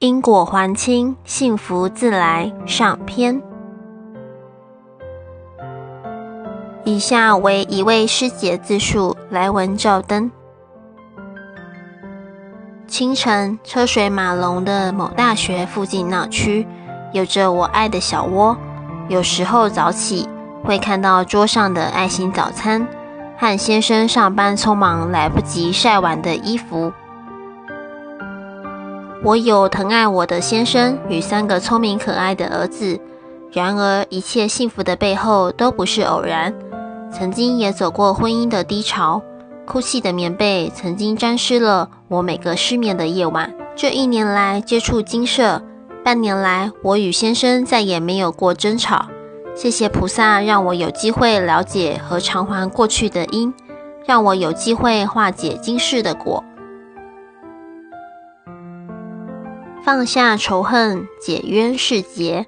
因果还清，幸福自来。上篇。以下为一位师姐自述，来文照灯。清晨，车水马龙的某大学附近闹区，有着我爱的小窝。有时候早起，会看到桌上的爱心早餐，和先生上班匆忙来不及晒完的衣服。我有疼爱我的先生与三个聪明可爱的儿子，然而一切幸福的背后都不是偶然。曾经也走过婚姻的低潮，哭泣的棉被曾经沾湿了我每个失眠的夜晚。这一年来接触精舍，半年来我与先生再也没有过争吵。谢谢菩萨，让我有机会了解和偿还过去的因，让我有机会化解今世的果。放下仇恨，解冤释结。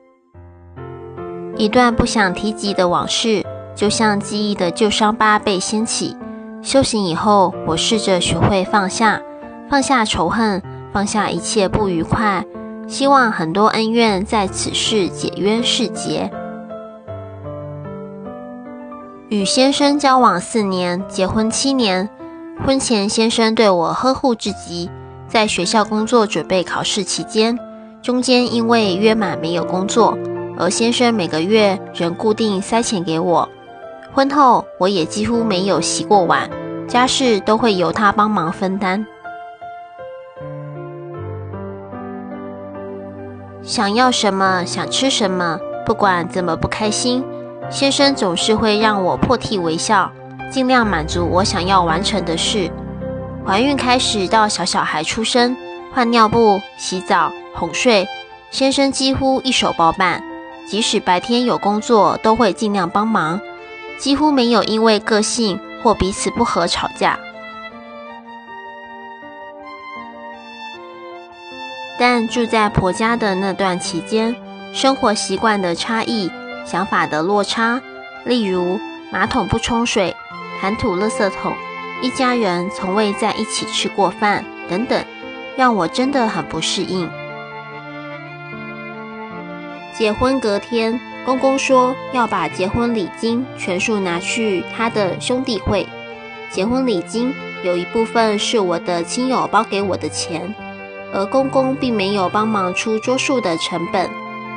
一段不想提及的往事，就像记忆的旧伤疤被掀起。修行以后，我试着学会放下，放下仇恨，放下一切不愉快。希望很多恩怨在此世解冤释结。与先生交往四年，结婚七年，婚前先生对我呵护至极。在学校工作准备考试期间，中间因为约满没有工作，而先生每个月仍固定塞钱给我。婚后我也几乎没有洗过碗，家事都会由他帮忙分担。想要什么，想吃什么，不管怎么不开心，先生总是会让我破涕为笑，尽量满足我想要完成的事。怀孕开始到小小孩出生，换尿布、洗澡、哄睡，先生几乎一手包办。即使白天有工作，都会尽量帮忙，几乎没有因为个性或彼此不合吵架。但住在婆家的那段期间，生活习惯的差异、想法的落差，例如马桶不冲水、谈吐垃圾桶。一家人从未在一起吃过饭，等等，让我真的很不适应。结婚隔天，公公说要把结婚礼金全数拿去他的兄弟会。结婚礼金有一部分是我的亲友包给我的钱，而公公并没有帮忙出桌数的成本，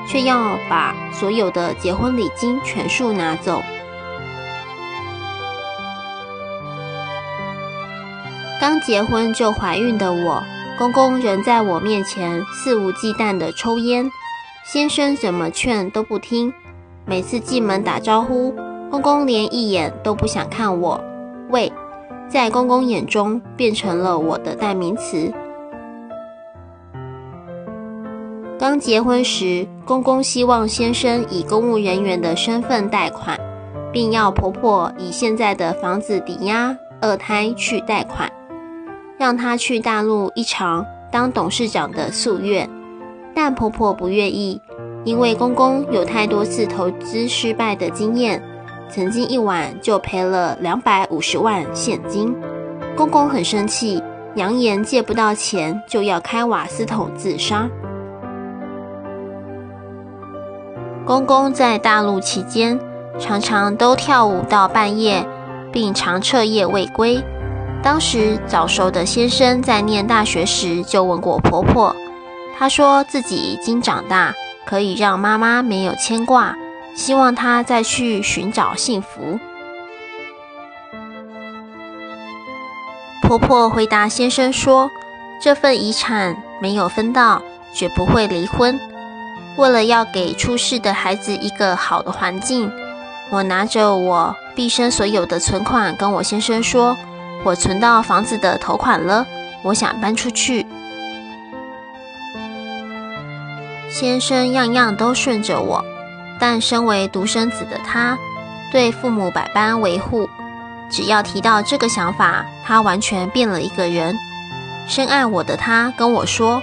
却要把所有的结婚礼金全数拿走。刚结婚就怀孕的我，公公仍在我面前肆无忌惮地抽烟，先生怎么劝都不听。每次进门打招呼，公公连一眼都不想看我。喂，在公公眼中变成了我的代名词。刚结婚时，公公希望先生以公务人员的身份贷款，并要婆婆以现在的房子抵押二胎去贷款。让她去大陆一尝当董事长的夙愿，但婆婆不愿意，因为公公有太多次投资失败的经验，曾经一晚就赔了两百五十万现金。公公很生气，扬言借不到钱就要开瓦斯桶自杀。公公在大陆期间，常常都跳舞到半夜，并常彻夜未归。当时早熟的先生在念大学时就问过婆婆，她说自己已经长大，可以让妈妈没有牵挂，希望她再去寻找幸福。婆婆回答先生说，这份遗产没有分到，绝不会离婚。为了要给出世的孩子一个好的环境，我拿着我毕生所有的存款跟我先生说。我存到房子的头款了，我想搬出去。先生样样都顺着我，但身为独生子的他，对父母百般维护。只要提到这个想法，他完全变了一个人。深爱我的他跟我说，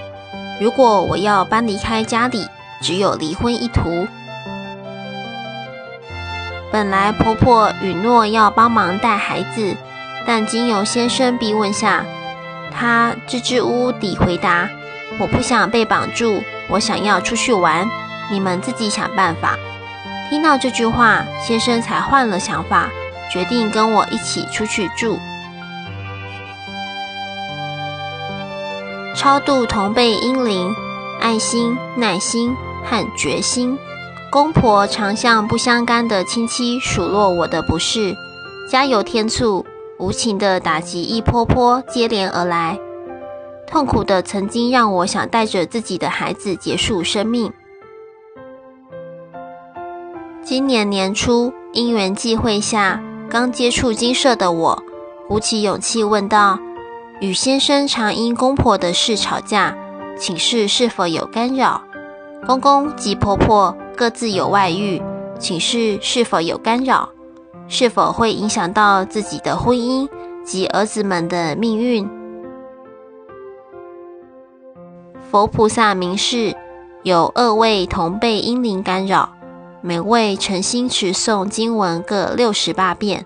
如果我要搬离开家里，只有离婚一途。本来婆婆允诺要帮忙带孩子。但经由先生逼问下，他支支吾吾地回答：“我不想被绑住，我想要出去玩，你们自己想办法。”听到这句话，先生才换了想法，决定跟我一起出去住。超度同辈英灵，爱心、耐心和决心。公婆常向不相干的亲戚数落我的不是，加油添醋，无情的打击一波波接连而来。痛苦的曾经让我想带着自己的孩子结束生命。今年年初，因缘际会下，刚接触金舍的我，鼓起勇气问道：“与先生常因公婆的事吵架，请示是否有干扰？公公及婆婆各自有外遇，请示是否有干扰？是否会影响到自己的婚姻及儿子们的命运？”佛菩萨明示，有二位同辈婴灵干扰。每位诚心持诵经文各六十八遍，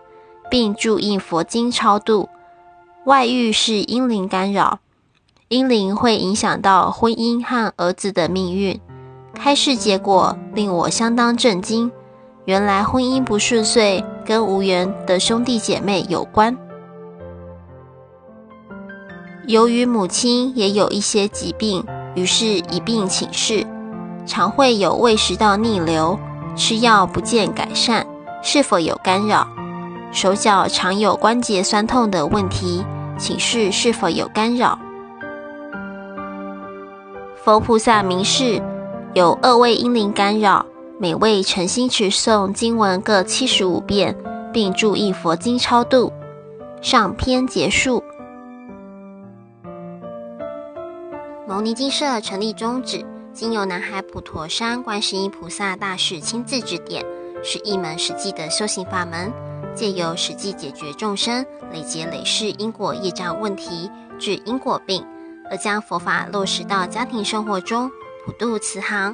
并注印佛经超度。外遇是阴灵干扰，阴灵会影响到婚姻和儿子的命运。开示结果令我相当震惊，原来婚姻不顺遂跟无缘的兄弟姐妹有关。由于母亲也有一些疾病，于是一并请示，常会有胃食道逆流。吃药不见改善，是否有干扰？手脚常有关节酸痛的问题，请示是否有干扰？佛菩萨明示，有二位婴灵干扰，每位诚心持诵经文各七十五遍，并注意佛经超度。上篇结束。牟尼精舍成立宗旨。经由南海普陀山观世音菩萨大士亲自指点，是一门实际的修行法门，借由实际解决众生累劫累世因果业障问题，治因果病，而将佛法落实到家庭生活中，普渡慈航。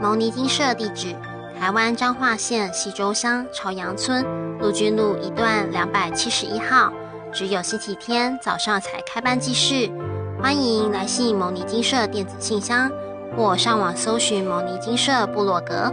牟尼金舍地址：台湾彰化县溪州乡朝阳村陆军路一段两百七十一号，只有星期天早上才开班济世。欢迎来信牟尼金舍电子信箱，或上网搜寻牟尼金舍部落格。